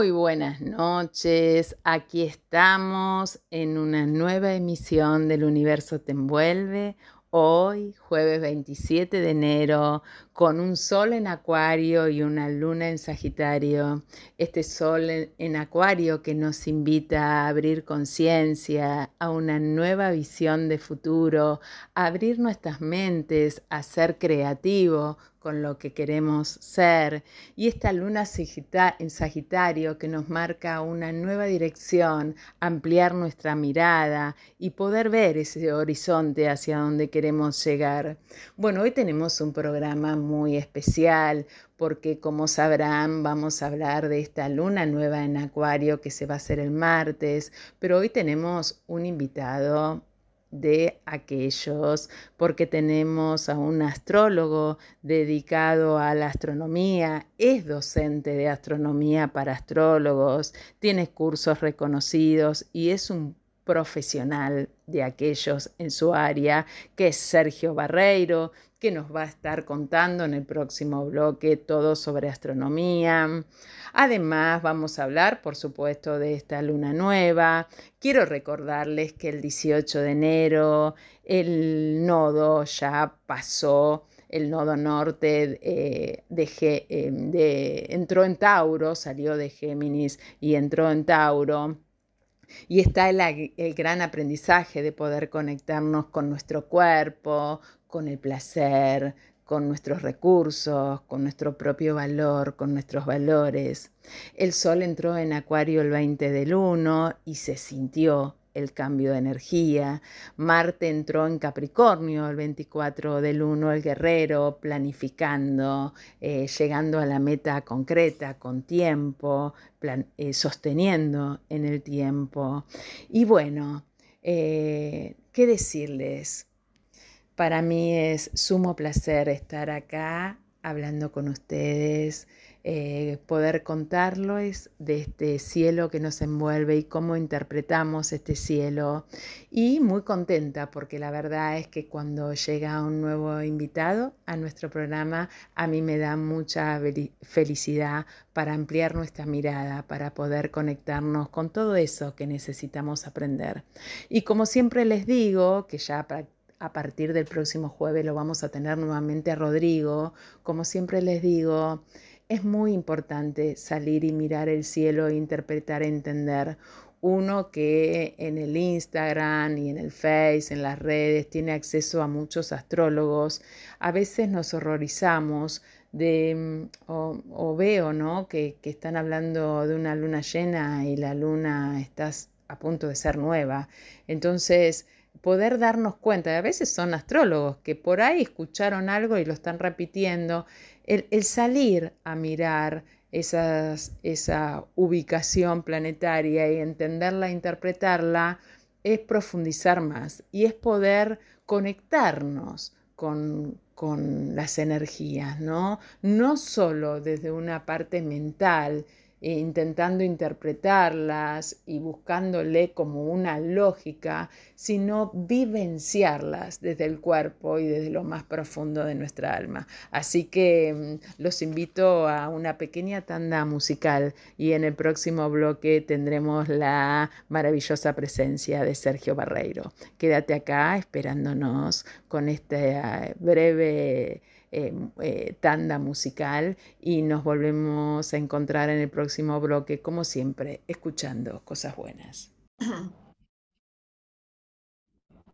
Muy buenas noches, aquí estamos en una nueva emisión del Universo Te Envuelve, hoy jueves 27 de enero, con un sol en acuario y una luna en Sagitario. Este sol en, acuario que nos invita a abrir conciencia, a una nueva visión de futuro, a abrir nuestras mentes, a ser creativo con lo que queremos ser. Y esta luna en Sagitario que nos marca una nueva dirección, ampliar nuestra mirada y poder ver ese horizonte hacia donde queremos llegar. Bueno, hoy tenemos un programa muy especial porque como sabrán vamos a hablar de esta luna nueva en Acuario que se va a hacer el martes, pero hoy tenemos un invitado de aquellos, porque tenemos a un astrólogo dedicado a la astronomía, es docente de astronomía para astrólogos, tiene cursos reconocidos y es un profesional de aquellos en su área, que es Sergio Barreiro, que nos va a estar contando en el próximo bloque todo sobre astronomía. Además, vamos a hablar, por supuesto, de esta luna nueva. Quiero recordarles que el 18 de enero el nodo ya pasó el nodo norte eh, eh, de, entró en Tauro, salió de Géminis y entró en Tauro. Y está el, gran aprendizaje de poder conectarnos con nuestro cuerpo, con el placer, con nuestros recursos, con nuestro propio valor, con nuestros valores. El sol entró en Acuario el 20 del 1 y se sintió el cambio de energía. Marte entró en Capricornio el 24 del 1, el guerrero, planificando, eh, llegando a la meta concreta, con tiempo, eh, sosteniendo en el tiempo. Y bueno, eh, ¿qué decirles? Para mí es sumo placer estar acá hablando con ustedes, eh, poder contarles de este cielo que nos envuelve y cómo interpretamos este cielo. Y muy contenta porque la verdad es que cuando llega un nuevo invitado a nuestro programa, a mí me da mucha felicidad para ampliar nuestra mirada, para poder conectarnos con todo eso que necesitamos aprender. Y como siempre les digo, que ya a partir del próximo jueves lo vamos a tener nuevamente a Rodrigo, como siempre les digo, es muy importante salir y mirar el cielo e interpretar, entender. Uno que en el Instagram y en el Face, en las redes, tiene acceso a muchos astrólogos, a veces nos horrorizamos de, mm, o, veo ¿no? Que, que, están hablando de una luna llena y la luna está a punto de ser nueva. Entonces, poder darnos cuenta, a veces son astrólogos que por ahí escucharon algo y lo están repitiendo, el, salir a mirar esa ubicación planetaria y entenderla, interpretarla, es profundizar más y es poder conectarnos con, con las energías, ¿no? No solo desde una parte mental, intentando interpretarlas y buscándole como una lógica, sino vivenciarlas desde el cuerpo y desde lo más profundo de nuestra alma. Así que mm, los invito a una pequeña tanda musical y en el próximo bloque tendremos la maravillosa presencia de Sergio Barreiro. Quédate acá esperándonos con este breve Em, eh, tanda musical y nos volvemos a encontrar en el próximo bloque, como siempre, escuchando cosas buenas.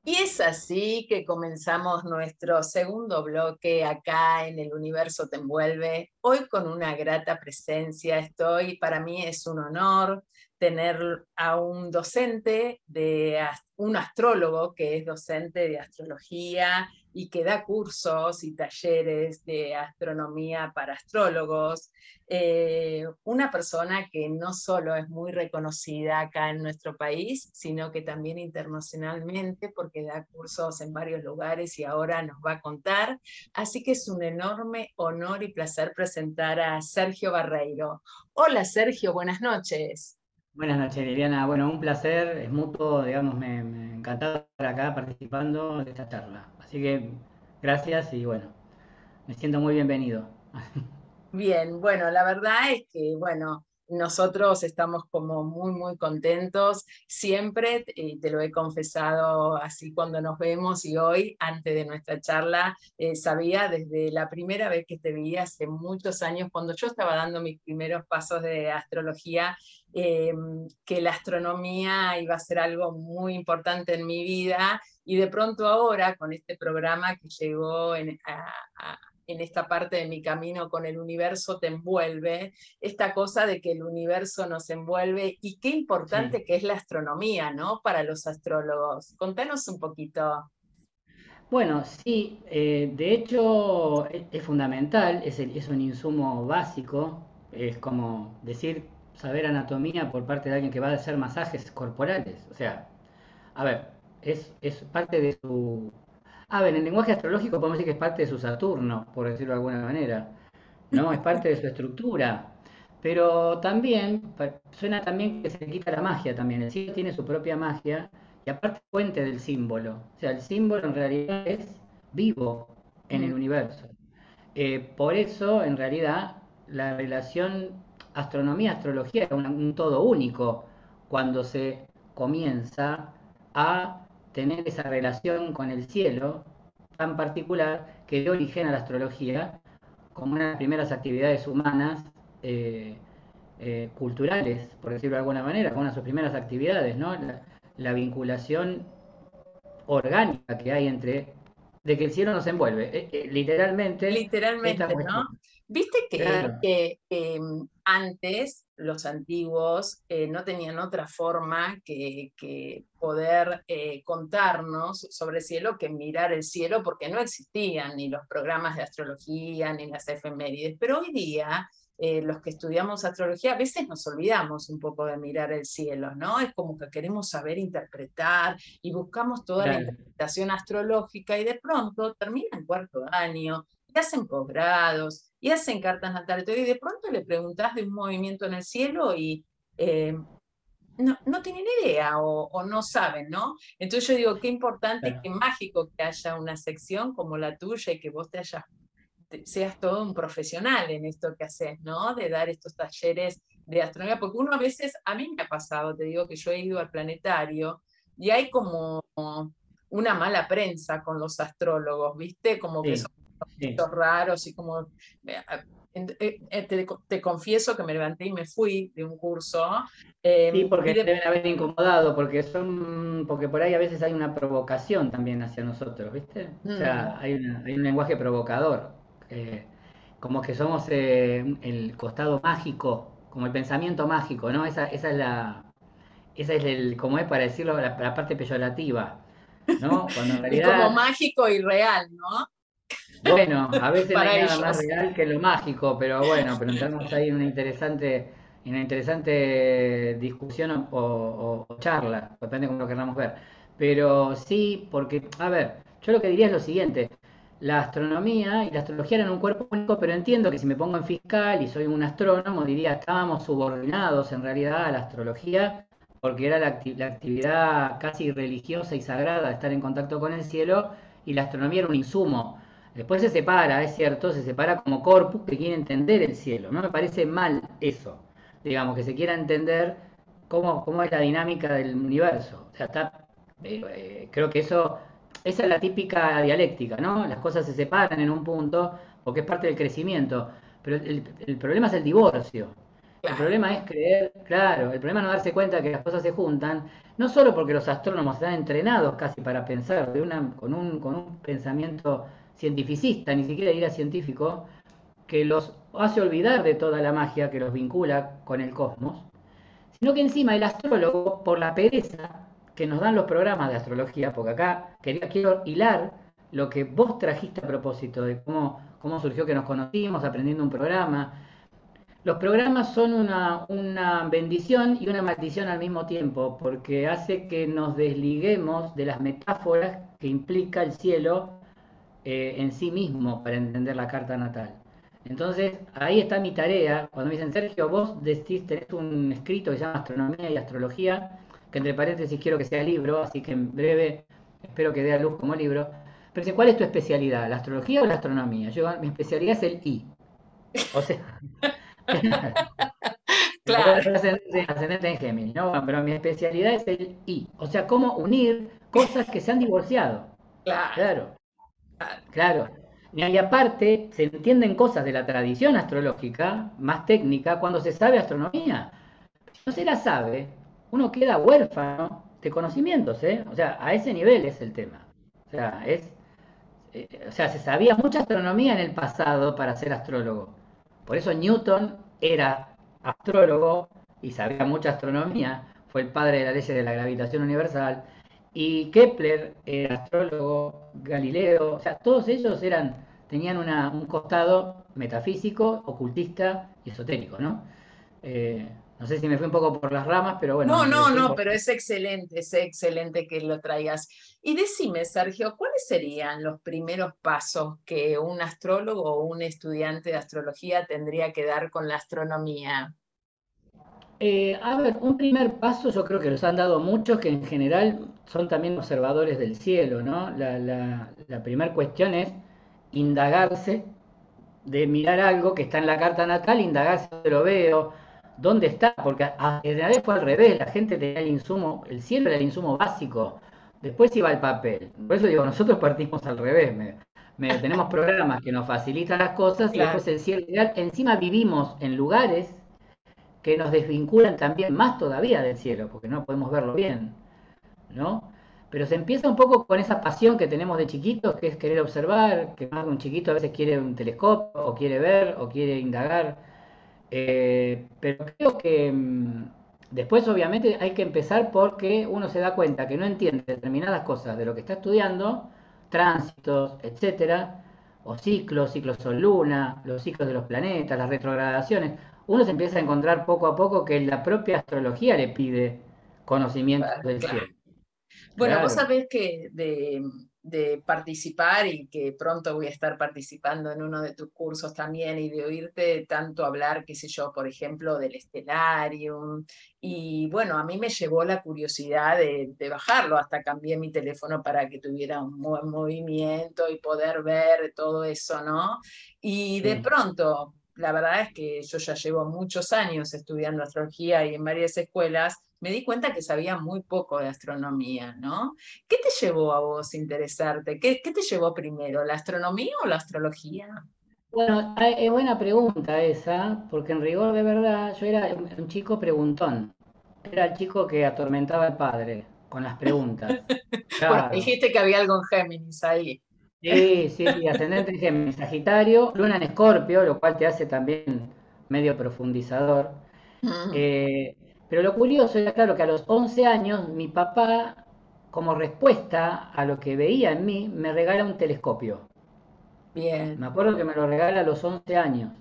Y es así que comenzamos nuestro segundo bloque acá en el Universo Te Envuelve. Hoy con una grata presencia estoy, para mí es un honor tener a un docente, de, un astrólogo que es docente de astrología y que da cursos y talleres de astronomía para astrólogos. Eh, una persona que no solo es muy reconocida acá en nuestro país, sino que también internacionalmente, porque da cursos en varios lugares y ahora nos va a contar. Así que es un enorme honor y placer presentar a Sergio Barreiro. Hola Sergio, buenas noches. Buenas noches, Liliana. Bueno, un placer, es mutuo, digamos, me, me encantado estar acá participando de esta charla. Así que gracias y bueno, me siento muy bienvenido. Bien, bueno, la verdad es que, bueno, nosotros estamos como muy, muy contentos siempre, y te lo he confesado así cuando nos vemos y hoy, antes de nuestra charla, eh, sabía desde la primera vez que te vi hace muchos años, cuando yo estaba dando mis primeros pasos de astrología, em, que la astronomía iba a ser algo muy importante en mi vida y de pronto ahora con este programa que llegó en, a en esta parte de mi camino con el universo te envuelve, esta cosa de que el universo nos envuelve y qué importante que es la astronomía, ¿no? Para los astrólogos. Contanos un poquito. Bueno, sí, eh, de hecho es, fundamental, es, es, un insumo básico, es como decir saber anatomía por parte de alguien que va a hacer masajes corporales, o sea, a ver, es, es parte de su a ver, en el lenguaje astrológico podemos decir que es parte de su Saturno, por decirlo de alguna manera. ¿No? Es parte de su estructura. Pero también, suena también que se le quita la magia también. El cielo tiene su propia magia y aparte fuente del símbolo. O sea, el símbolo en realidad es vivo en el mm. universo. Eh, por eso, en realidad, la relación astronomía-astrología es un todo único cuando se comienza a tener esa relación con el cielo tan particular que dio origen a la astrología como una de las primeras actividades humanas eh, eh, culturales, por decirlo de alguna manera, como una de sus primeras actividades, ¿no? La, vinculación orgánica que hay entre de que el cielo nos envuelve, eh, literalmente. Literalmente, ¿no? Viste que, em, antes los antiguos eh, no tenían otra forma que, poder eh, contarnos sobre el cielo que mirar el cielo, porque no existían ni los programas de astrología ni las efemérides. Pero hoy día, eh, los que estudiamos astrología, a veces nos olvidamos un poco de mirar el cielo, ¿no? Es como que queremos saber interpretar y buscamos toda la interpretación astrológica y de pronto termina el cuarto año, hacen posgrados y hacen cartas natales. Y de pronto le preguntas de un movimiento en el cielo y eh, no, no, tienen idea o, no saben, ¿no? Entonces yo digo, qué importante, qué mágico que haya una sección como la tuya y que vos te hayas, seas todo un profesional en esto que haces, ¿no? De dar estos talleres de astronomía, porque uno a veces, a mí me ha pasado, te digo que yo he ido al planetario y hay como una mala prensa con los astrólogos, ¿viste? Como que son raros y como... Eh, eh, te, confieso que me levanté y me fui de un curso. Em, sí, porque deben haber incomodado, porque son, porque por ahí a veces hay una provocación también hacia nosotros, ¿viste? O sea, mm. hay, un lenguaje provocador, como que somos eh, el costado mágico, como el pensamiento mágico, ¿no? Esa, esa es la, esa es el, como es para decirlo, la, parte peyorativa, ¿no? Cuando en realidad... como mágico y real, ¿no? Bueno, a veces no hay nada más real que lo mágico, pero bueno, pero entramos ahí en una interesante, en una interesante discusión o, charla, depende de cómo lo queramos ver. Pero sí, porque, a ver, yo lo que diría es lo siguiente, la astronomía y la astrología eran un cuerpo único, pero entiendo que si me pongo en fiscal y soy un astrónomo, diría, estábamos subordinados en realidad a la astrología, porque era la, la actividad casi religiosa y sagrada de estar en contacto con el cielo, y la astronomía era un insumo. Después se separa, es cierto, se separa como corpus que quiere entender el cielo. No me parece mal eso, digamos, que se quiera entender cómo, cómo es la dinámica del universo. O sea, está, eh, eh, creo que eso, esa es la típica dialéctica, ¿no? Las cosas se separan en un punto porque es parte del crecimiento. Pero el, problema es el divorcio. El problema es creer, claro, el problema es no darse cuenta que las cosas se juntan, no solo porque los astrónomos están entrenados casi para pensar de una, con, un, con un pensamiento cientificista, ni siquiera diría científico, que los hace olvidar de toda la magia que los vincula con el cosmos, sino que encima el astrólogo, por la pereza que nos dan los programas de astrología, porque acá quería, quiero hilar lo que vos trajiste a propósito de cómo, cómo surgió que nos conocimos aprendiendo un programa. Los programas son una, una bendición y una maldición al mismo tiempo, porque hace que nos desliguemos de las metáforas que implica el cielo eh, en sí mismo para entender la carta natal. Entonces, ahí está mi tarea. Cuando me dicen, Sergio, vos decís, tenés un escrito que se llama Astronomía y Astrología, que entre paréntesis quiero que sea libro, así que en breve espero que dé a luz como libro. Pero dicen, ¿cuál es tu especialidad? ¿La astrología o la astronomía? Yo, mi especialidad es el I. O sea, Claro. Ascendente, en Géminis, ¿no? pero mi especialidad es el I. O sea, cómo unir cosas que se han divorciado. Claro. Claro. Y aparte, se entienden cosas de la tradición astrológica, más técnica, cuando se sabe astronomía. Si no se la sabe, uno queda huérfano de conocimientos, ¿eh? O sea, a ese nivel es el tema. O sea, es, eh, o sea, se sabía mucha astronomía en el pasado para ser astrólogo. Por eso Newton era astrólogo y sabía mucha astronomía, fue el padre de la ley de la gravitación universal, y Kepler era astrólogo, Galileo, o sea, todos ellos eran, tenían un costado metafísico, ocultista y esotérico, ¿no? Eh, no sé si me fui un poco por las ramas, pero bueno. No, no, no, pero es excelente, es excelente que lo traigas. Y decime, Sergio, ¿cuáles serían los primeros pasos que un astrólogo o un estudiante de astrología tendría que dar con la astronomía? Eh, a ver, un primer paso yo creo que los han dado muchos que en general son también observadores del cielo, ¿no? La, la primera cuestión es indagarse, de mirar algo que está en la carta natal, indagarse, lo veo, dónde está, porque en realidad fue al revés, la gente tenía el insumo, el cielo era el insumo básico, después iba el papel. Por eso digo, nosotros partimos al revés, tenemos programas que nos facilitan las cosas y después el cielo, encima vivimos en lugares que nos desvinculan también más todavía del cielo, porque no podemos verlo bien, ¿no? Pero se empieza un poco con esa pasión que tenemos de chiquitos, que es querer observar, que más un chiquito a veces quiere un telescopio, o quiere ver, o quiere indagar. Eh, pero creo que mm, después obviamente hay que empezar porque uno se da cuenta que no entiende determinadas cosas de lo que está estudiando, tránsitos, etcétera, o ciclos, ciclos sol luna, los ciclos de los planetas, las retrogradaciones. Uno se empieza a encontrar poco a poco que la propia astrología le pide conocimiento del cielo. Bueno, vos sabés que de, de participar y que pronto voy a estar participando en uno de tus cursos también y de oírte tanto hablar, qué sé yo, por ejemplo, del estelarium. Y bueno, a mí me llevó la curiosidad de, bajarlo, hasta cambié mi teléfono para que tuviera un buen movimiento y poder ver todo eso, ¿no? Y de pronto, la verdad es que yo ya llevo muchos años estudiando astrología y en varias escuelas me di cuenta que sabía muy poco de astronomía, ¿no? ¿Qué te llevó a vos interesarte? ¿Qué, te llevó primero, la astronomía o la astrología? Bueno, es buena pregunta esa, porque en rigor de verdad yo era un chico preguntón. Era el chico que atormentaba al padre con las preguntas. dijiste que había algo en Géminis ahí. Sí, sí, ascendente en Sagitario, Luna en Escorpio, lo cual te hace también medio profundizador. eh, pero lo curioso era, claro, que a los 11 años mi papá, como respuesta a lo que veía en mí, me regala un telescopio. Bien. Me acuerdo que me lo regala a los 11 años.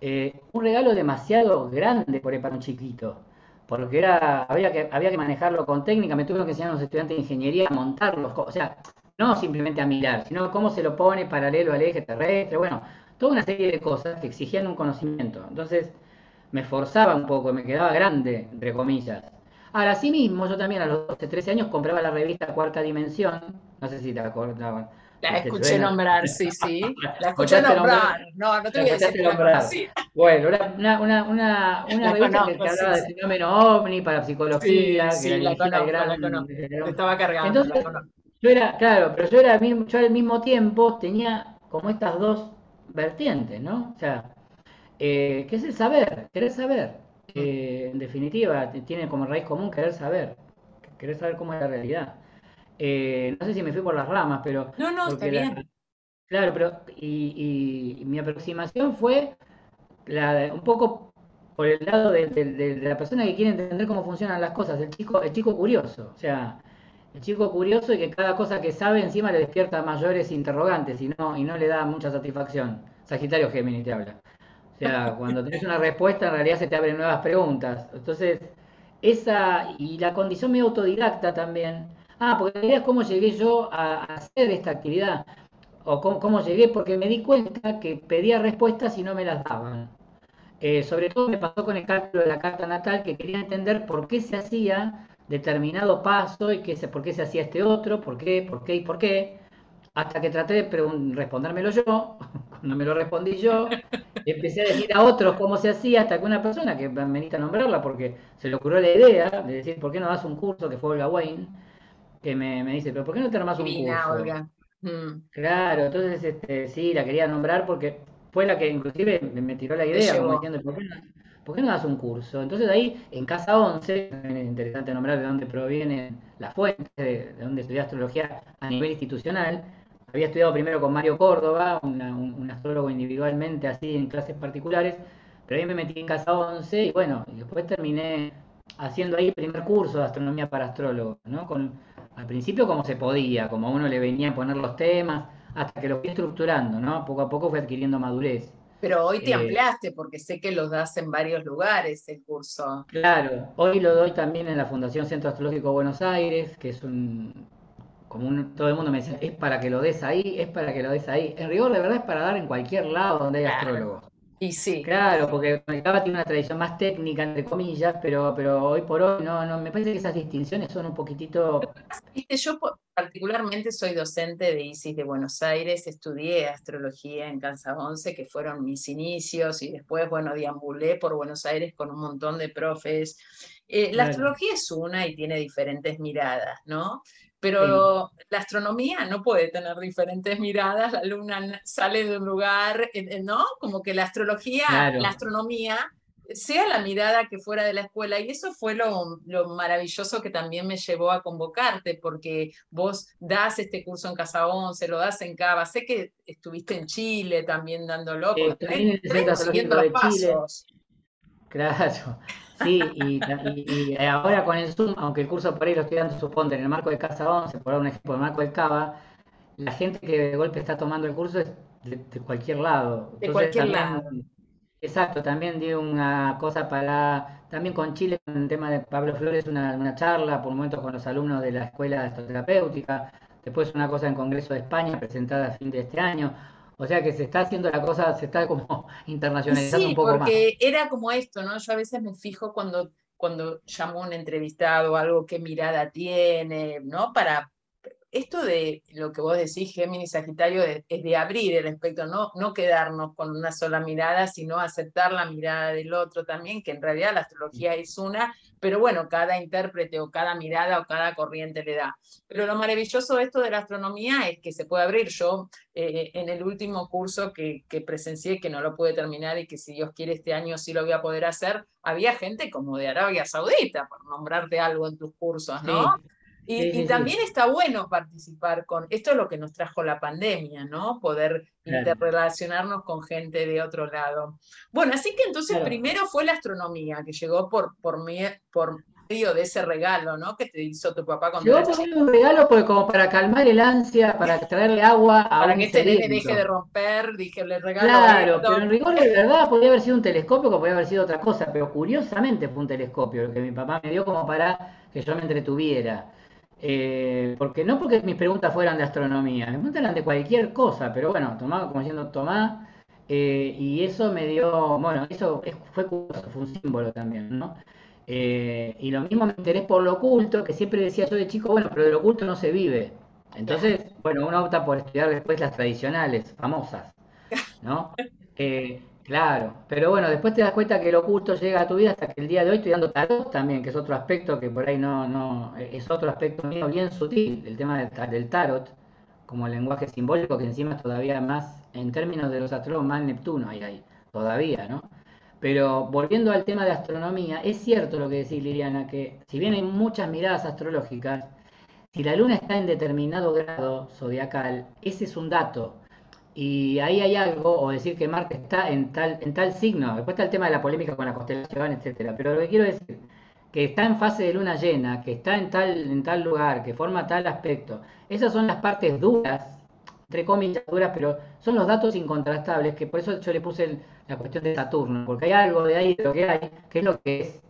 Eh, un regalo demasiado grande por para un chiquito, porque era, había, que, había que manejarlo con técnica, me tuvieron que enseñar a los estudiantes de ingeniería a montarlos, o sea, no simplemente a mirar, sino cómo se lo pone paralelo al eje terrestre, bueno, toda una serie de cosas que exigían un conocimiento. Entonces, me forzaba un poco, me quedaba grande, entre comillas. Ahora, sí mismo, yo también a los 12, 13 años compraba la revista Cuarta Dimensión, no sé si te acordabas. La escuché nombrar, sí, sí. La escuché nombrar. No, no te voy a decir nombrar. Bueno, una, una, una, una revista que hablaba de fenómeno ovni para psicología. Sí, que sí, la conozco, gran, la conozco. Estaba cargando. Entonces, yo era, claro, pero yo era yo al mismo tiempo tenía como estas dos vertientes, ¿no? O sea, eh, que es el saber, querer saber. Eh, en definitiva, tiene como raíz común querer saber, querer saber cómo es la realidad. Eh, no sé si me fui por las ramas, pero... No, no, está bien. Claro, pero y, mi aproximación fue la, un poco por el lado de, la persona que quiere entender cómo funcionan las cosas, el chico, el chico curioso, o sea, el chico curioso y que cada cosa que sabe encima le despierta mayores interrogantes y no, y no le da mucha satisfacción. Sagitario Géminis te habla. O sea, cuando tenés una respuesta, en realidad se te abren nuevas preguntas. Entonces, esa y la condición medio autodidacta también. Ah, porque la idea es cómo llegué yo a, hacer esta actividad. O cómo, llegué, porque me di cuenta que pedía respuestas y no me las daban. Eh, sobre todo me pasó con el cálculo de la carta natal, que quería entender por qué se hacía determinado paso y qué, por qué se hacía este otro, por qué, por qué y por qué. Hasta que traté de respondérmelo yo, no me lo respondí yo. empecé a decir a otros cómo se hacía, hasta que una persona que me necesita nombrarla porque se le ocurrió la idea de decir, ¿por qué no das un curso? Que fue Olga Wayne, que me, dice, ¿pero por qué no te armas un curso? Olga. Mm. Claro, entonces este, sí, la quería nombrar porque fue la que inclusive me tiró la idea, como diciendo, ¿por qué, no, ¿por qué no das un curso? Entonces ahí, en Casa 11, es interesante nombrar de dónde proviene la fuente, de, de dónde estudié astrología a nivel institucional, había estudiado primero con Mario Córdoba, un, astrólogo individualmente, así en clases particulares, pero ahí me metí en Casa 11 y bueno, y después terminé haciendo ahí el primer curso de astronomía para astrólogos, ¿no? Con, al principio como se podía, como a uno le venía a poner los temas, hasta que lo fui estructurando, ¿no? Poco a poco fue adquiriendo madurez. Pero hoy te eh, ampliaste porque sé que los das en varios lugares el curso. Claro, hoy lo doy también en la Fundación Centro Astrológico Buenos Aires, que es un, como todo el mundo me decía, es para que lo des ahí, es para que lo des ahí. En rigor, de verdad, es para dar en cualquier lado donde hay astrólogos. Y sí. Claro, porque el tiene una tradición más técnica, entre comillas, pero, pero hoy por hoy no, no, me parece que esas distinciones son un poquitito... yo particularmente soy docente de ISIS de Buenos Aires, estudié astrología en Kansas 11, que fueron mis inicios, y después, bueno, deambulé por Buenos Aires con un montón de profes. Eh, la astrología es una y tiene diferentes miradas, ¿no? Pero la astronomía no puede tener diferentes miradas, la luna sale de un lugar, eh, eh, ¿no? Como que la astrología, la astronomía, sea la mirada que fuera de la escuela. Y eso fue lo, maravilloso que también me llevó a convocarte, porque vos das este curso en Casa 11, lo das en Cava. Sé que estuviste en Chile también dándolo. Eh, siguiendo los pasos. Claro. Sí, y, ahora con el Zoom, aunque el curso por ahí lo estoy dando, suponte, en el marco de Casa 11, por un ejemplo, en el marco del Cava, la gente que de golpe está tomando el curso es de, cualquier lado. De cualquier lado. Exacto, también di una cosa para, también con Chile, con el tema de Pablo Flores, una, una charla por momentos con los alumnos de la Escuela de Astroterapéutica, después una cosa en Congreso de España presentada a fin de este año. O sea que se está haciendo la cosa, se está como internacionalizando un poco más. porque era como esto, ¿no? Yo a veces me fijo cuando, cuando llamo a un entrevistado algo, qué mirada tiene, ¿no? Para, esto de lo que vos decís, Géminis Sagitario, es de abrir el espectro, no, no quedarnos con una sola mirada, sino aceptar la mirada del otro también, que en realidad la astrología es una, pero bueno, cada intérprete o cada mirada o cada corriente le da. Pero lo maravilloso de esto de la astronomía es que se puede abrir. Yo eh, en el último curso que, que presencié, que no lo pude terminar y que si Dios quiere este año sí lo voy a poder hacer, había gente como de Arabia Saudita, por nombrarte algo en tus cursos, ¿no? Y, también está bueno participar con, esto es lo que nos trajo la pandemia, ¿no? Poder interrelacionarnos con gente de otro lado. Bueno, así que entonces primero fue la astronomía, que llegó por, por, por medio de ese regalo, ¿no? Que te hizo tu papá cuando Llegó por un regalo porque como para calmar el ansia, para traerle agua a Para que este nene deje de romper, dije, le regalo Claro, pero en rigor de verdad podría haber sido un telescopio, como podría haber sido otra cosa, pero curiosamente fue un telescopio lo que mi papá me dio como para que yo me entretuviera. Eh, porque no porque mis preguntas fueran de astronomía, me preguntas eran de cualquier cosa, pero bueno, tomaba como diciendo Tomás, eh, y eso me dio, bueno, eso fue curioso, fue un símbolo también, ¿no? Eh, y lo mismo me interés por lo oculto, que siempre decía yo de chico, bueno, pero de lo oculto no se vive. Entonces, bueno, uno opta por estudiar después las tradicionales, famosas, ¿no? Claro, pero bueno, después te das cuenta que el oculto llega a tu vida hasta que el día de hoy estoy dando tarot también, que es otro aspecto que por ahí no, no, es otro aspecto mío bien sutil, el tema del, tarot, como lenguaje simbólico, que encima es todavía más, en términos de los astrólogos, más Neptuno hay ahí, todavía, ¿no? Pero volviendo al tema de astronomía, es cierto lo que decís Liliana, que si bien hay muchas miradas astrológicas, si la luna está en determinado grado zodiacal, ese es un dato y ahí hay algo, o decir que Marte está en tal, en tal signo, después está el tema de la polémica con la constelación, etcétera, pero lo que quiero decir, que está en fase de luna llena, que está en tal, en tal lugar, que forma tal aspecto, esas son las partes duras, entre comillas duras, pero son los datos incontrastables, que por eso yo le puse la cuestión de Saturno, porque hay algo de ahí de lo que hay, que es lo que es.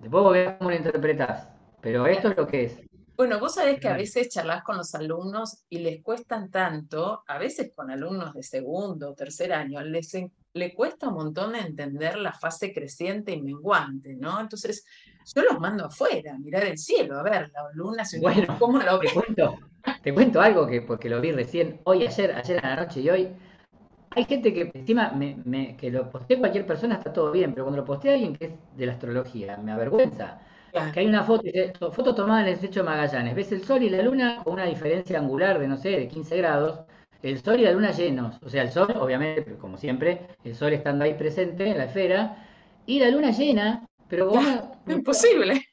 Después vos veas cómo lo interpretás, pero esto es lo que es. Bueno, vos sabés que a veces charlas con los alumnos y les cuestan tanto, a veces con alumnos de segundo o tercer año, les le cuesta un montón entender la fase creciente y menguante, ¿no? Entonces, yo los mando afuera, a mirar el cielo, a ver, la luna se bueno, ¿cómo lo te cuento, te cuento algo que porque lo vi recién, hoy, ayer, ayer a la noche y hoy, hay gente que encima me, que lo postea cualquier persona está todo bien, pero cuando lo postea alguien que es de la astrología, me avergüenza. Que hay una foto, foto tomada en el estrecho de Magallanes. Ves el sol y la luna con una diferencia angular de, no sé, de 15 grados. El sol y la luna llenos. O sea, el sol, obviamente, como siempre, el sol estando ahí presente en la esfera. Y la luna llena, pero como... imposible.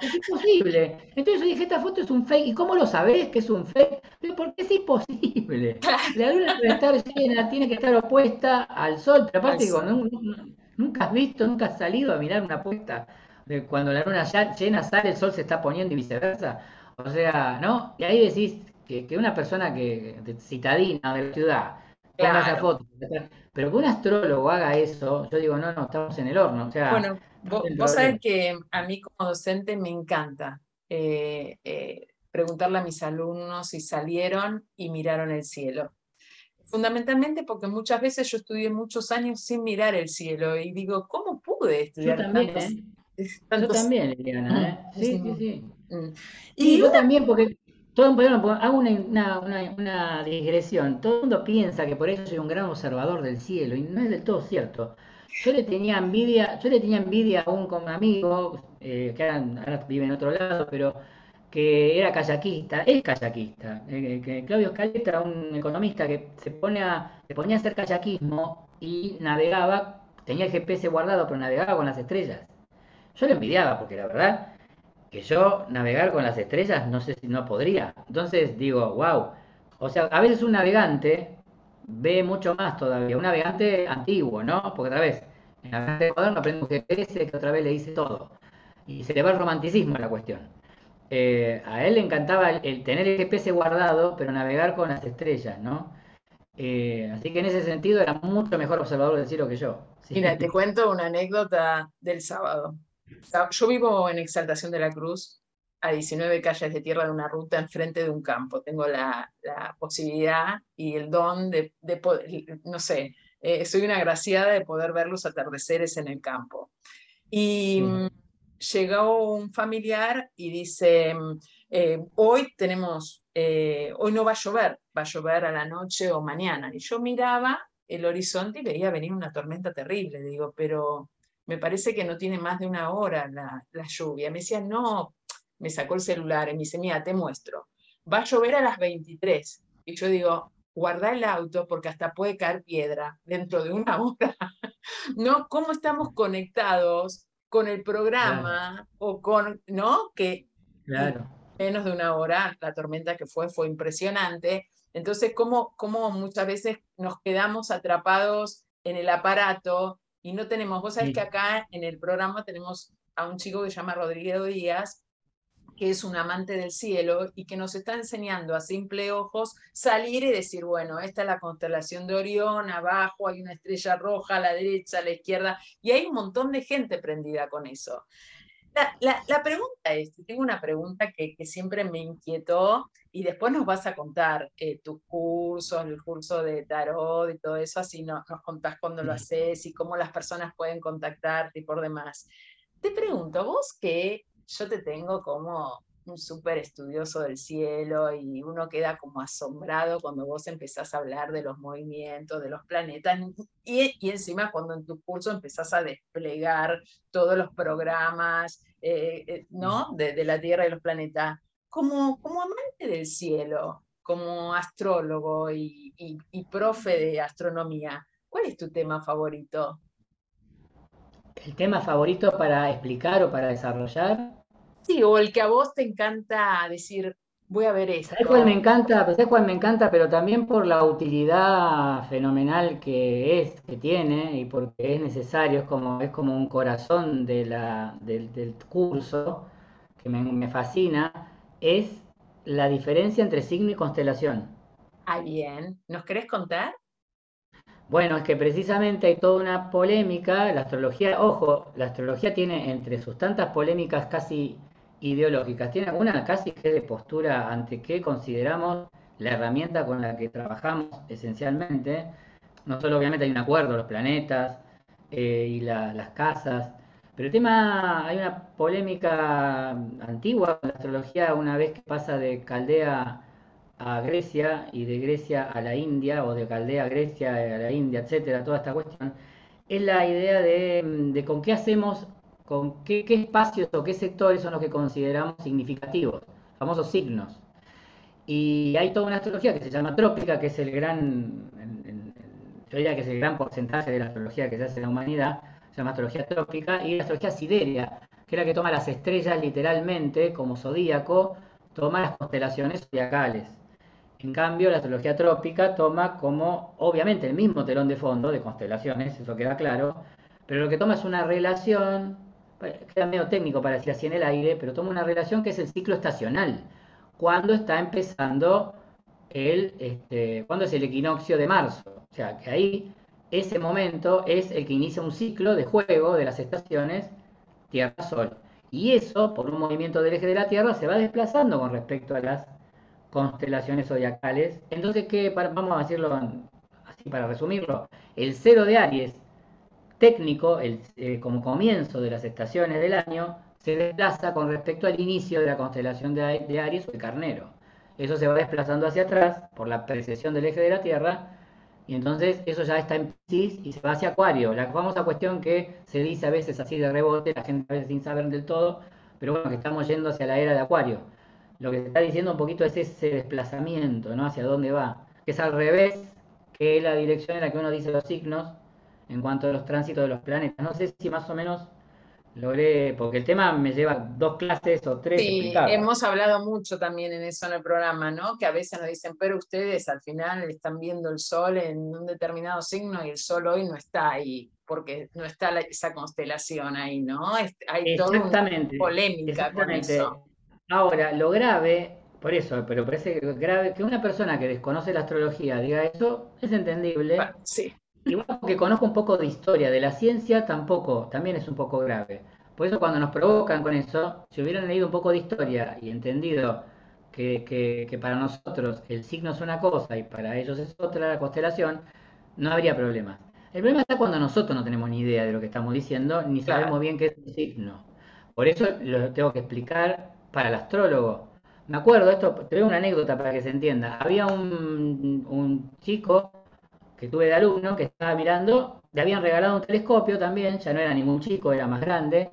es imposible. Entonces yo dije, esta foto es un fake. ¿Y cómo lo sabés que es un fake? Porque es imposible. La luna debe estar llena, tiene que estar opuesta al sol. Pero aparte, digo, nunca has visto, nunca has salido a mirar una puesta de cuando la luna llena sale, el sol se está poniendo y viceversa. O sea, ¿no? Y ahí decís que, una persona que citadina de la ciudad ponga esa foto, pero que un astrólogo haga eso, yo digo, no, no, estamos en el horno. O sea, bueno, vos, sabés que a mí como docente me encanta eh, eh, preguntarle a mis alumnos si salieron y miraron el cielo. Fundamentalmente porque muchas veces yo estudié muchos años sin mirar el cielo y digo, ¿cómo pude estudiar yo también, ¿eh? Yo también, Liliana, ¿eh? Sí, sí, sí. Mm. Y yo también, porque todo, hago una, una, digresión. Todo el mundo piensa que por eso soy un gran observador del cielo, y no es del todo cierto. Yo le tenía envidia, yo le tenía envidia a un, amigo, eh, que ahora, vive en otro lado, pero que era kayakista, es kayakista. Eh, que Claudio Scaletta, un economista que se, pone a, se ponía a hacer kayakismo y navegaba, tenía el GPS guardado, pero navegaba con las estrellas. Yo le envidiaba, porque la verdad que yo navegar con las estrellas no sé si no podría. Entonces digo, wow. O sea, a veces un navegante ve mucho más todavía. Un navegante antiguo, ¿no? Porque otra vez, el navegante moderno aprende un GPS que otra vez le dice todo. Y se le va el romanticismo a la cuestión. Eh, a él le encantaba el, tener el GPS guardado, pero navegar con las estrellas, ¿no? Eh, así que en ese sentido era mucho mejor observador del cielo que yo. Mira, te cuento una anécdota del sábado. Yo vivo en Exaltación de la Cruz, a 19 calles de tierra de una ruta enfrente de un campo. Tengo la, posibilidad y el don de, poder, no sé, eh, soy una agraciada de poder ver los atardeceres en el campo. Y mm, llegó un familiar y dice, mm, eh, hoy tenemos, eh, hoy no va a llover, va a llover a la noche o mañana. Y yo miraba el horizonte y veía venir una tormenta terrible. Digo, pero me parece que no tiene más de una hora la, lluvia. Me decía, no, me sacó el celular y me dice, mira, te muestro, va a llover a las 23. Y yo digo, guarda el auto porque hasta puede caer piedra dentro de una hora. ¿No? ¿Cómo estamos conectados con el programa o con, ¿no? Que claro. menos de una hora, la tormenta que fue fue impresionante. Entonces, ¿cómo, cómo muchas veces nos quedamos atrapados en el aparato y no tenemos, vos sabés que acá en el programa tenemos a un chico que se llama Rodrigo Díaz, que es un amante del cielo y que nos está enseñando a simple ojos salir y decir, bueno, esta es la constelación de Orión, abajo hay una estrella roja a la derecha, a la izquierda, y hay un montón de gente prendida con eso. La, pregunta es, tengo una pregunta que, siempre me inquietó y después nos vas a contar eh, tus cursos, el curso de tarot y todo eso, así nos, nos contás cuándo lo haces y cómo las personas pueden contactarte y por demás. Te pregunto, vos que yo te tengo como un súper estudioso del cielo y uno queda como asombrado cuando vos empezás a hablar de los movimientos, de los planetas y, y encima cuando en tu curso empezás a desplegar todos los programas eh, eh, ¿no? De, la Tierra y los planetas. Como, como amante del cielo, como astrólogo y, y profe de astronomía, ¿cuál es tu tema favorito? ¿El tema favorito para explicar o para desarrollar? Sí, o el que a vos te encanta decir, voy a ver esto. ¿Sabes cuál me encanta? ¿Sabes cuál me encanta? Pero también por la utilidad fenomenal que es, que tiene, y porque es necesario, es como, es como un corazón de la, del, curso, que me, me, fascina, es la diferencia entre signo y constelación. Ah, bien. ¿Nos querés contar? Bueno, es que precisamente hay toda una polémica, la astrología, ojo, la astrología tiene entre sus tantas polémicas casi ideológicas. Tiene una casi que de postura ante qué consideramos la herramienta con la que trabajamos esencialmente. No solo obviamente hay un acuerdo, los planetas eh, y las casas, pero el tema, hay una polémica antigua con la astrología una vez que pasa de Caldea a Grecia y de Grecia a la India o de Caldea a Grecia a la India, etcétera, toda esta cuestión, es la idea de, con qué hacemos, con qué, espacios o qué sectores son los que consideramos significativos, famosos signos. Y hay toda una astrología que se llama trópica, que es el gran, yo diría que es el gran porcentaje de la astrología que se hace en la humanidad, se llama astrología trópica, y la astrología sideria, que es la que toma las estrellas literalmente como zodíaco, toma las constelaciones zodiacales. En cambio, la astrología trópica toma como, obviamente, el mismo telón de fondo de constelaciones, eso queda claro, pero lo que toma es una relación, queda medio técnico para decir así en el aire, pero toma una relación que es el ciclo estacional, cuando está empezando el, este, cuando es el equinoccio de marzo. O sea, que ahí ese momento es el que inicia un ciclo de juego de las estaciones Tierra-Sol. Y eso, por un movimiento del eje de la Tierra, se va desplazando con respecto a las constelaciones zodiacales. Entonces, ¿qué, vamos a decirlo así para resumirlo. El cero de Aries, técnico, el, eh, como comienzo de las estaciones del año, se desplaza con respecto al inicio de la constelación de, Aries o el Carnero. Eso se va desplazando hacia atrás por la precesión del eje de la Tierra y entonces eso ya está en Pisces y se va hacia Acuario. La famosa cuestión que se dice a veces así de rebote, la gente a veces sin saber del todo, pero bueno, que estamos yendo hacia la era de Acuario lo que se está diciendo un poquito es ese desplazamiento, ¿no? Hacia dónde va. Que es al revés que la dirección en la que uno dice los signos en cuanto a los tránsitos de los planetas. No sé si más o menos logré, porque el tema me lleva dos clases o tres. Sí, hemos hablado mucho también en eso en el programa, ¿no? Que a veces nos dicen, pero ustedes al final están viendo el sol en un determinado signo y el sol hoy no está ahí, porque no está esa constelación ahí, ¿no? hay toda una polémica con eso. Ahora, lo grave, por eso, pero parece grave que una persona que desconoce la astrología diga eso, es entendible. sí. Igual que conozco un poco de historia, de la ciencia tampoco, también es un poco grave. Por eso cuando nos provocan con eso, si hubieran leído un poco de historia y entendido que, que, para nosotros el signo es una cosa y para ellos es otra la constelación, no habría problema. El problema está cuando nosotros no tenemos ni idea de lo que estamos diciendo, ni sabemos bien qué es un signo. Por eso lo tengo que explicar para el astrólogo. Me acuerdo, esto, te doy una anécdota para que se entienda. Había un, chico que tuve de alumno que estaba mirando, le habían regalado un telescopio también, ya no era ningún chico, era más grande,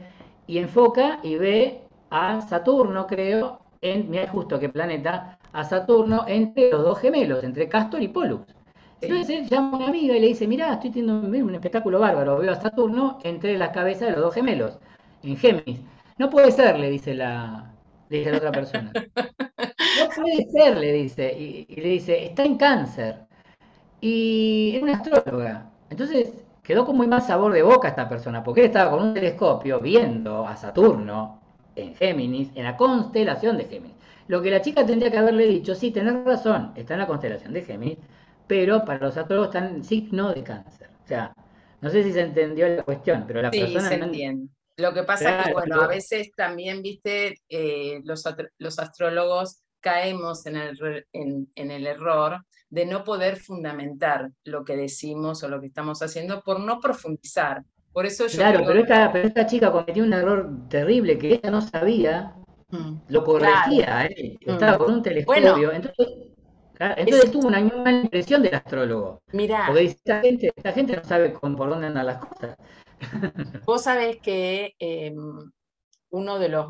y enfoca y ve a Saturno, creo, en, mira justo qué planeta, a Saturno entre los dos gemelos, entre Castor y Pollux. Entonces él llama a una amiga y le dice, mira, estoy teniendo un espectáculo bárbaro, veo a Saturno entre las cabezas de los dos gemelos, en Géminis. No puede ser, le dice la, dice la otra persona. No puede ser, le dice. Y, le dice, está en cáncer. Y es una astróloga. Entonces quedó con muy mal sabor de boca esta persona, porque él estaba con un telescopio viendo a Saturno en Géminis, en la constelación de Géminis. Lo que la chica tendría que haberle dicho, sí, tenés razón, está en la constelación de Géminis, pero para los astrólogos está en signo de cáncer. O sea, no sé si se entendió la cuestión, pero la persona... Se lo que pasa es que, bueno, a veces también, viste, eh, los, los, astrólogos caemos en el, en, el error de no poder fundamentar lo que decimos o lo que estamos haciendo por no profundizar. Por eso yo claro, pero, esta, pero esta chica cometió un error terrible que ella no sabía, mm, lo corregía, ¿eh? estaba con un telescopio. entonces, entonces tuvo una mala impresión del astrólogo. Mira. Porque esta gente, esta gente no sabe por dónde andan las cosas. Vos sabés que em, uno de los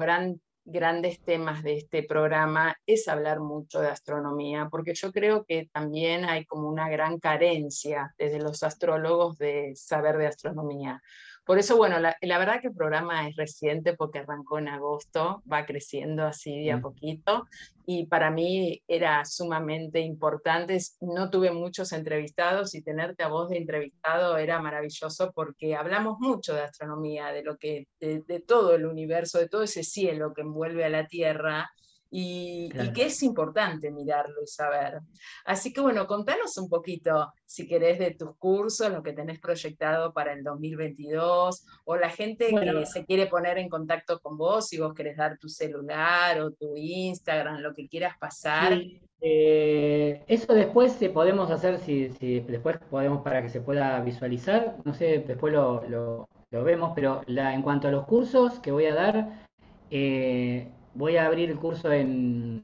grandes temas de este programa es hablar mucho de astronomía, porque yo creo que también hay como una gran carencia desde los astrólogos de saber de astronomía. Por eso, bueno, la, verdad que el programa es reciente porque arrancó en agosto, va creciendo así de a poquito y para mí era sumamente importante. No tuve muchos entrevistados y tenerte a vos de entrevistado era maravilloso porque hablamos mucho de astronomía, de lo que, de todo el universo, de todo ese cielo que envuelve a la Tierra y, que es importante mirarlo y saber. Así que bueno, contanos un poquito, si querés, de tus cursos, lo que tenés proyectado para el 2022, o la gente que se quiere poner en contacto con vos, si vos querés dar tu celular o tu Instagram, lo que quieras pasar. Eh, eso después podemos hacer, si, después podemos para que se pueda visualizar, no sé, después lo, lo, vemos, pero la, en cuanto a los cursos que voy a dar, eh, voy a abrir el curso en,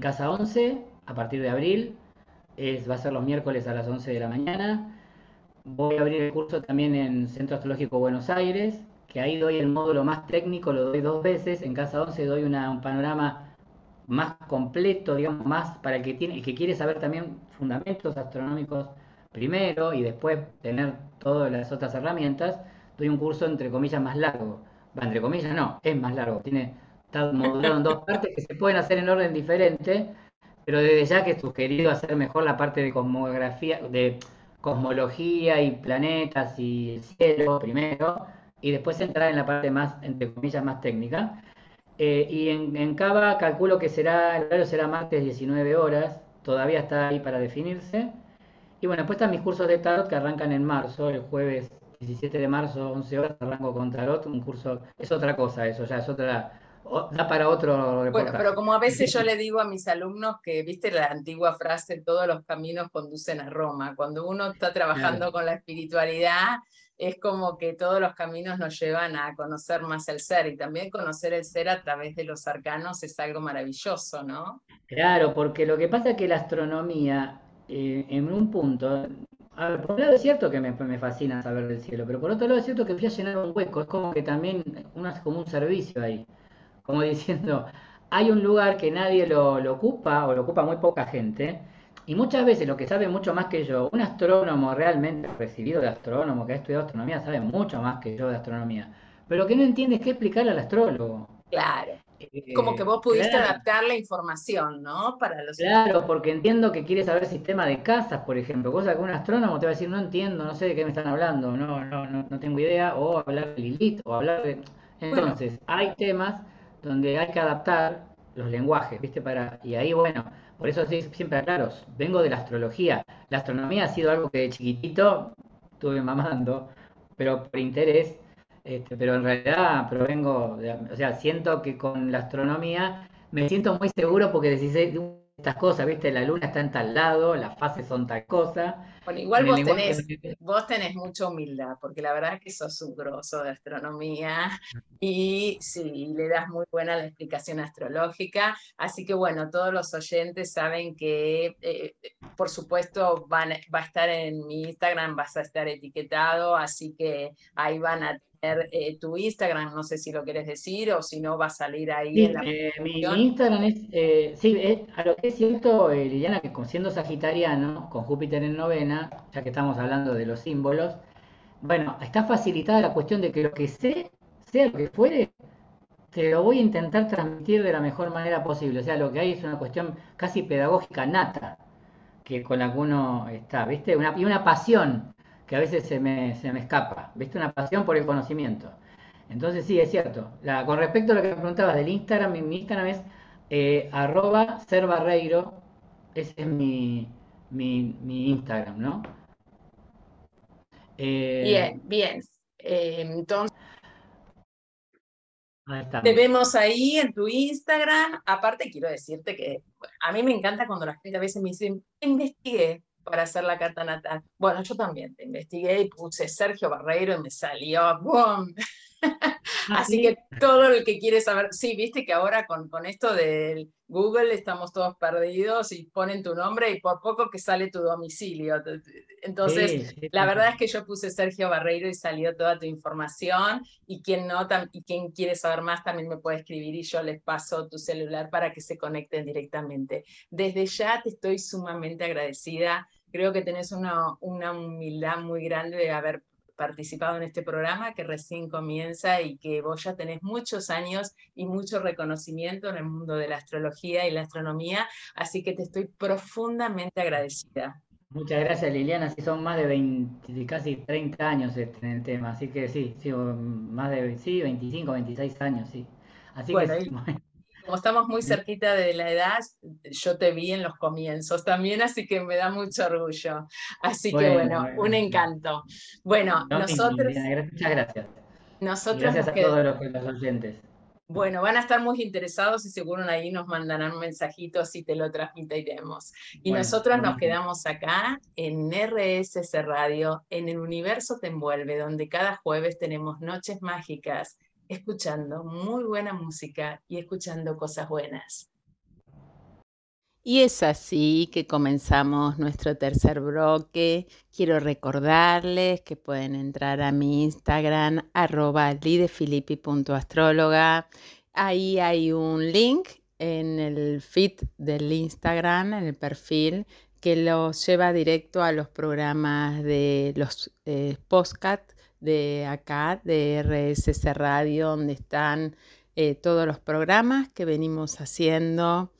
Casa 11 a partir de abril. Es, va a ser los miércoles a las 11 de la mañana. Voy a abrir el curso también en Centro Astrológico Buenos Aires, que ahí doy el módulo más técnico, lo doy dos veces. En Casa 11 doy un panorama más completo, digamos, más para el que, tiene, el que quiere saber también fundamentos astronómicos primero y después tener todas las otras herramientas. Doy un curso entre comillas más largo. Va, entre comillas no, es más largo. Tiene, está modulado en dos partes que se pueden hacer en orden diferente, pero desde ya que he sugerido hacer mejor la parte de cosmografía, de cosmología y planetas y el cielo primero, y después entrar en la parte más, entre comillas, más técnica. Eh, y en, en, Cava calculo que será, el horario será martes 19 horas, todavía está ahí para definirse. Y bueno, después están mis cursos de tarot que arrancan en marzo, el jueves 17 de marzo, 11 horas, arranco con tarot, un curso, es otra cosa eso, ya es otra, da para otro reportaje. Bueno, pero como a veces yo le digo a mis alumnos que, viste la antigua frase, todos los caminos conducen a Roma, cuando uno está trabajando con la espiritualidad, es como que todos los caminos nos llevan a conocer más el ser y también conocer el ser a través de los arcanos es algo maravilloso, ¿no? Claro, porque lo que pasa es que la astronomía, eh, en un punto, a ver, por un lado es cierto que me, fascina saber del cielo, pero por otro lado es cierto que fui a llenar un hueco, es como que también uno hace como un servicio ahí, como diciendo, hay un lugar que nadie lo, lo ocupa o lo ocupa muy poca gente y muchas veces lo que sabe mucho más que yo, un astrónomo realmente recibido de astrónomo, que ha estudiado astronomía, sabe mucho más que yo de astronomía. Pero que no entiende es qué explicarle al astrólogo. Claro. Eh, Como que vos pudiste adaptar la información, ¿no? Para los claro, porque entiendo que quiere saber sistema de casas, por ejemplo. Cosa que un astrónomo te va a decir, no entiendo, no sé de qué me están hablando, no, no, no, no tengo idea, o hablar de Lilith, o hablar de... Entonces, hay temas donde hay que adaptar los lenguajes, ¿viste? Para... Y ahí, bueno, por eso siempre claro, vengo de la astrología. La astronomía ha sido algo que de chiquitito estuve mamando, pero por interés, este, pero en realidad provengo, o sea, siento que con la astronomía me siento muy seguro porque decís estas cosas, ¿viste? La luna está en tal lado, las fases son tal cosa. Bueno, igual vos tenés, vos tenés mucha humildad, porque la verdad es que sos un grosso de astronomía y sí, le das muy buena la explicación astrológica. Así que bueno, todos los oyentes saben que, eh, por supuesto, van, va a estar en mi Instagram, vas a estar etiquetado, así que ahí van a eh, tu Instagram, no sé si lo quieres decir o si no va a salir ahí en la eh, mi, Instagram es, eh, sí, a lo que es cierto, Liliana, que siendo sagitariano, con Júpiter en novena, ya que estamos hablando de los símbolos, bueno, está facilitada la cuestión de que lo que sé, sea lo que fuere, te lo voy a intentar transmitir de la mejor manera posible. O sea, lo que hay es una cuestión casi pedagógica nata, que con la que uno está, ¿viste? Una, y una pasión que a veces se me, se me escapa, ¿viste? Una pasión por el conocimiento. Entonces sí, es cierto. con respecto a lo que me preguntabas del Instagram, mi, Instagram es eh, arroba serbarreiro, ese es mi, mi, Instagram, ¿no? Eh, bien, bien. Eh, entonces... Te vemos ahí en tu Instagram. Aparte, quiero decirte que a mí me encanta cuando la gente a veces me dice, investigué, para hacer la carta natal. Bueno, yo también te investigué y puse Sergio Barreiro y me salió ¡boom! Ah, Así que todo el que quiere saber, sí, viste que ahora con, con esto del Google estamos todos perdidos y ponen tu nombre y por poco que sale tu domicilio. Entonces, la verdad es que yo puse Sergio Barreiro y salió toda tu información y quien no, y quien quiere saber más también me puede escribir y yo les paso tu celular para que se conecten directamente. Desde ya te estoy sumamente agradecida. Creo que tenés una, una humildad muy grande de haber participado en este programa que recién comienza y que vos ya tenés muchos años y mucho reconocimiento en el mundo de la astrología y la astronomía, así que te estoy profundamente agradecida. Muchas gracias Liliana, sí son más de 20, casi 30 años este, en el tema, así que sí, sí, más de sí, 25, 26 años, sí. Así que, como estamos muy cerquita de la edad, yo te vi en los comienzos también, así que me da mucho orgullo. Así que bueno, un encanto. Bueno, nosotros... Muchas gracias. Nosotros gracias a todos los, oyentes. Bueno, van a estar muy interesados y seguro ahí nos mandarán mensajitos y te lo transmitiremos. Y nosotros nos quedamos acá en RSS Radio, en el universo te envuelve, donde cada jueves tenemos noches mágicas escuchando muy buena música y escuchando cosas buenas. Y es así que comenzamos nuestro tercer bloque. Quiero recordarles que pueden entrar a mi Instagram, arroba lidefilippi.astróloga. Ahí hay un link en el feed del Instagram, en el perfil, que los lleva directo a los programas de los eh, de acá, de RSS Radio, donde están eh, todos los programas que venimos haciendo.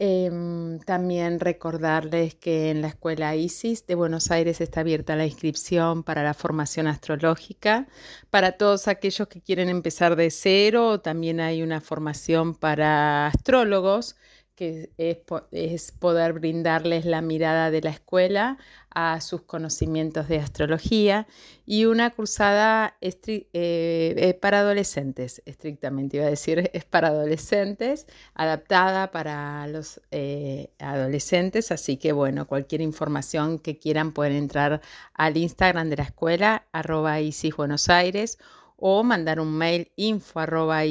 Em, también recordarles que en la Escuela ISIS de Buenos Aires está abierta la inscripción para la formación astrológica. Para todos aquellos que quieren empezar de cero, también hay una formación para astrólogos que es, poder brindarles la mirada de la escuela a sus conocimientos de astrología y una cruzada eh, eh, para adolescentes, estrictamente iba a decir, es para adolescentes, adaptada para los eh, adolescentes, así que bueno, cualquier información que quieran pueden entrar al Instagram de la escuela, arroba Isis Buenos Aires o mandar un mail info arroba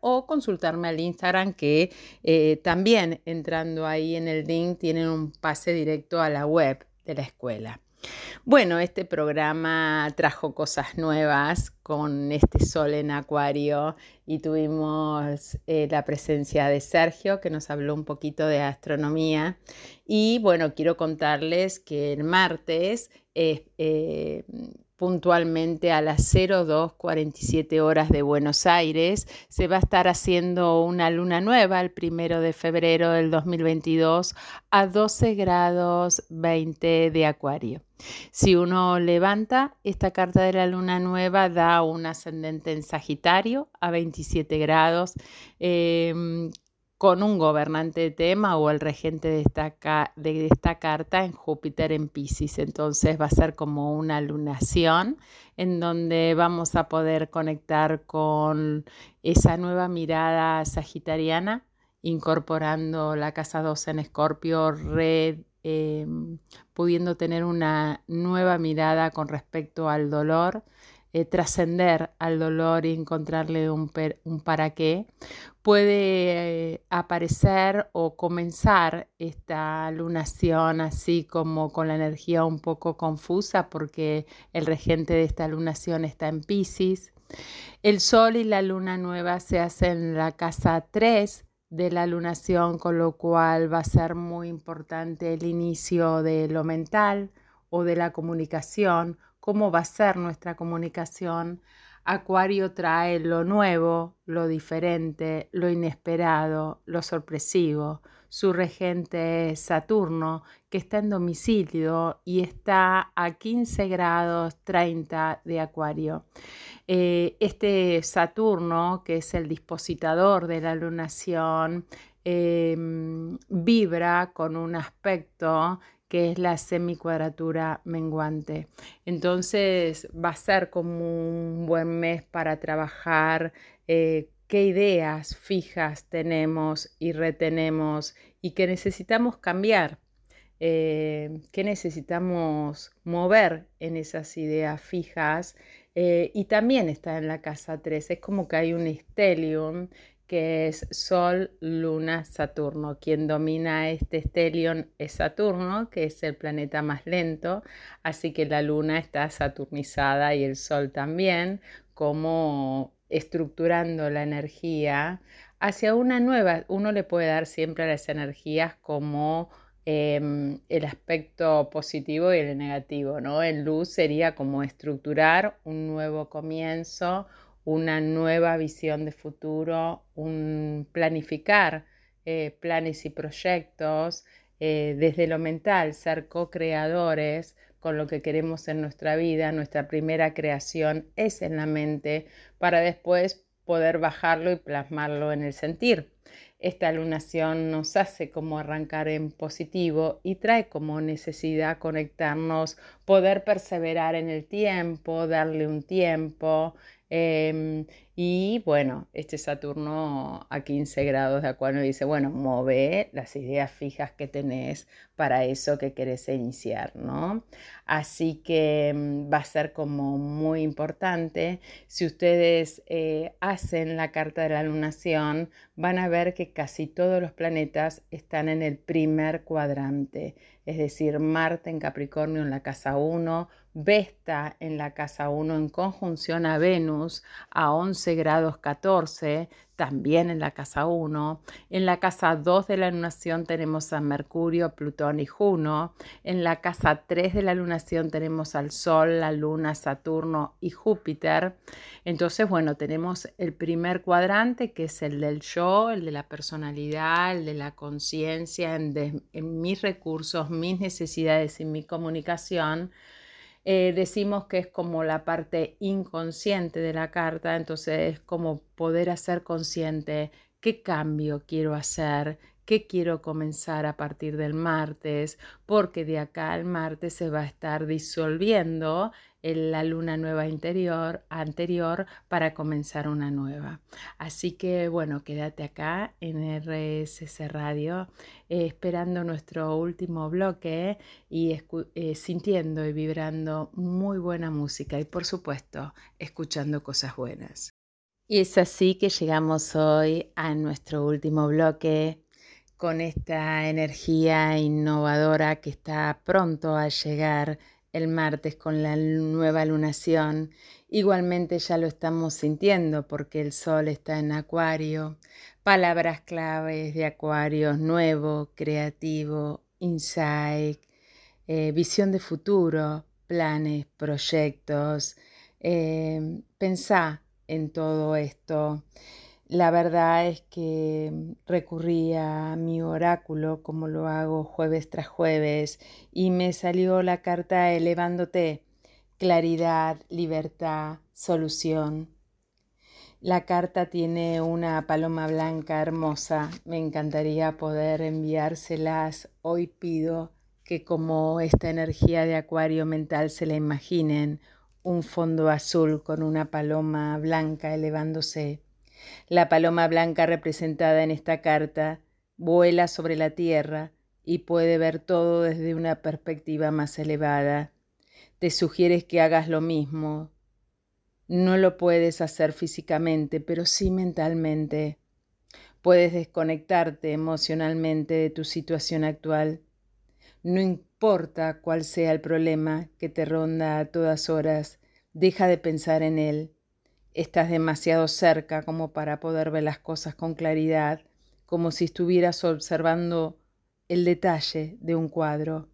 o consultarme al Instagram que eh, también entrando ahí en el link tienen un pase directo a la web de la escuela. Bueno, este programa trajo cosas nuevas con este sol en acuario y tuvimos eh, la presencia de Sergio que nos habló un poquito de astronomía y bueno, quiero contarles que el martes eh, puntualmente a las 0247 horas de Buenos Aires. Se va a estar haciendo una luna nueva el primero de febrero del 2022 a 12 grados 20 de Acuario. Si uno levanta esta carta de la luna nueva, da un ascendente en Sagitario a 27 grados. Em, con un gobernante de tema o el regente de esta, de esta carta en Júpiter en Pisces. Entonces va a ser como una lunación en donde vamos a poder conectar con esa nueva mirada sagitariana, incorporando la casa 2 en Escorpio, em, pudiendo tener una nueva mirada con respecto al dolor eh, trascender al dolor y encontrarle un, para qué, puede eh, aparecer o comenzar esta lunación así como con la energía un poco confusa porque el regente de esta lunación está en Pisces. El sol y la luna nueva se hacen en la casa 3 de la lunación, con lo cual va a ser muy importante el inicio de lo mental o de la comunicación cómo va a ser nuestra comunicación. Acuario trae lo nuevo, lo diferente, lo inesperado, lo sorpresivo. Su regente es Saturno, que está en domicilio y está a 15 grados 30 de Acuario. Eh, este Saturno, que es el dispositador de la lunación, em, vibra con un aspecto que es la semicuadratura menguante. Entonces va a ser como un buen mes para trabajar eh, qué ideas fijas tenemos y retenemos y que necesitamos cambiar, eh, qué necesitamos mover en esas ideas fijas. Eh, y también está en la casa 3, es como que hay un stellium que es Sol, Luna, Saturno. Quien domina este estelion es Saturno, que es el planeta más lento, así que la Luna está saturnizada y el Sol también, como estructurando la energía hacia una nueva. Uno le puede dar siempre a las energías como em, el aspecto positivo y el negativo, ¿no? En luz sería como estructurar un nuevo comienzo, una nueva visión de futuro, un planificar eh, planes y proyectos eh, desde lo mental, ser co-creadores con lo que queremos en nuestra vida. Nuestra primera creación es en la mente para después poder bajarlo y plasmarlo en el sentir. Esta lunación nos hace como arrancar en positivo y trae como necesidad conectarnos, poder perseverar en el tiempo, darle un tiempo, Em, Y bueno, este Saturno a 15 grados de Acuario dice, bueno, mueve las ideas fijas que tenés para eso que querés iniciar, ¿no? Así que mm, va a ser como muy importante. Si ustedes eh, hacen la carta de la lunación, van a ver que casi todos los planetas están en el primer cuadrante, es decir, Marte en Capricornio en la casa 1, Vesta en la casa 1 en conjunción a Venus a 11 grados 14, también en la casa 1. En la casa 2 de la lunación tenemos a Mercurio, Plutón y Juno. En la casa 3 de la lunación tenemos al Sol, la Luna, Saturno y Júpiter. Entonces, bueno, tenemos el primer cuadrante que es el del yo, el de la personalidad, el de la conciencia, en, en mis recursos, mis necesidades y mi comunicación. Eh, decimos que es como la parte inconsciente de la carta, entonces es como poder hacer consciente qué cambio quiero hacer, qué quiero comenzar a partir del martes, porque de acá al martes se va a estar disolviendo la luna nueva interior anterior para comenzar una nueva. Así que bueno, quédate acá en RSS Radio eh, esperando nuestro último bloque y eh, sintiendo y vibrando muy buena música y por supuesto escuchando cosas buenas. Y es así que llegamos hoy a nuestro último bloque con esta energía innovadora que está pronto a llegar el martes con la nueva lunación. Igualmente ya lo estamos sintiendo porque el sol está en acuario. Palabras claves de acuario, nuevo, creativo, insight, eh, visión de futuro, planes, proyectos. Eh, pensá en todo esto. La verdad es que recurrí a mi oráculo como lo hago jueves tras jueves y me salió la carta elevándote, claridad, libertad, solución. La carta tiene una paloma blanca hermosa, me encantaría poder enviárselas. Hoy pido que como esta energía de acuario mental se la imaginen, un fondo azul con una paloma blanca elevándose la paloma blanca representada en esta carta vuela sobre la tierra y puede ver todo desde una perspectiva más elevada. Te sugieres que hagas lo mismo. No lo puedes hacer físicamente, pero sí mentalmente. Puedes desconectarte emocionalmente de tu situación actual. No importa cuál sea el problema que te ronda a todas horas, deja de pensar en él. Estás demasiado cerca como para poder ver las cosas con claridad, como si estuvieras observando el detalle de un cuadro.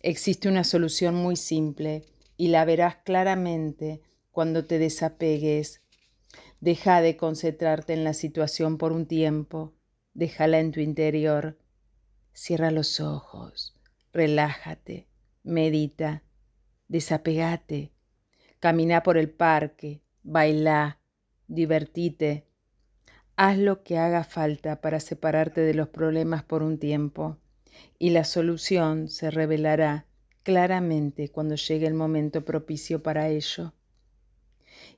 Existe una solución muy simple y la verás claramente cuando te desapegues. Deja de concentrarte en la situación por un tiempo, déjala en tu interior. Cierra los ojos, relájate, medita, desapegate, camina por el parque, baila, divertite, haz lo que haga falta para separarte de los problemas por un tiempo y la solución se revelará claramente cuando llegue el momento propicio para ello.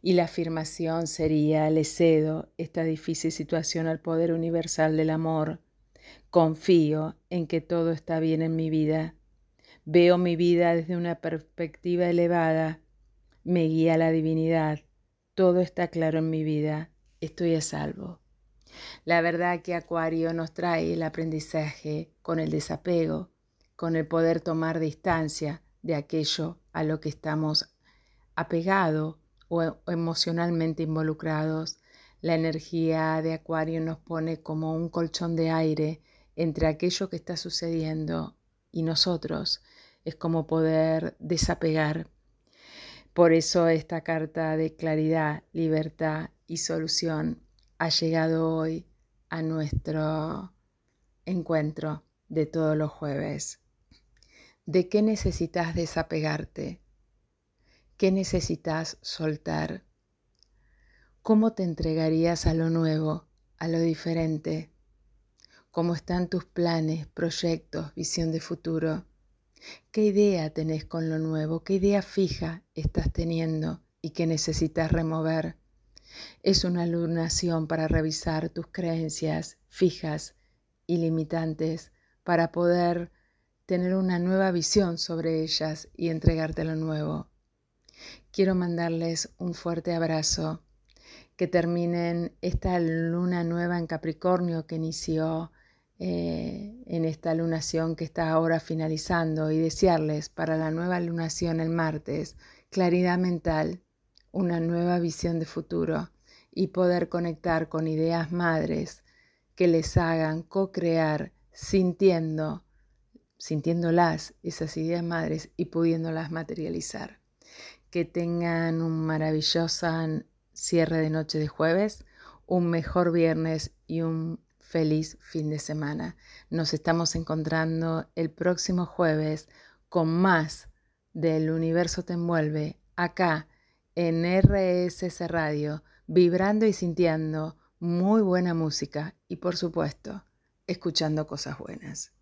Y la afirmación sería, le cedo esta difícil situación al poder universal del amor. Confío en que todo está bien en mi vida. Veo mi vida desde una perspectiva elevada. Me guía la divinidad todo está claro en mi vida, estoy a salvo. La verdad que Acuario nos trae el aprendizaje con el desapego, con el poder tomar distancia de aquello a lo que estamos apegados o emocionalmente involucrados. La energía de Acuario nos pone como un colchón de aire entre aquello que está sucediendo y nosotros. Es como poder desapegar por eso esta carta de claridad, libertad y solución ha llegado hoy a nuestro encuentro de todos los jueves. ¿De qué necesitas desapegarte? ¿Qué necesitas soltar? ¿Cómo te entregarías a lo nuevo, a lo diferente? ¿Cómo están tus planes, proyectos, visión de futuro? ¿Qué idea tenés con lo nuevo? ¿Qué idea fija estás teniendo y que necesitas remover? Es una lunación para revisar tus creencias fijas y limitantes para poder tener una nueva visión sobre ellas y entregarte lo nuevo. Quiero mandarles un fuerte abrazo, que terminen esta luna nueva en Capricornio que inició eh, en esta lunación que está ahora finalizando y desearles para la nueva lunación el martes claridad mental, una nueva visión de futuro y poder conectar con ideas madres que les hagan co-crear sintiendo, sintiéndolas esas ideas madres y pudiéndolas materializar. Que tengan un maravilloso cierre de noche de jueves, un mejor viernes y un feliz fin de semana. Nos estamos encontrando el próximo jueves con más del universo te envuelve acá en RSS Radio, vibrando y sintiendo muy buena música y por supuesto, escuchando cosas buenas.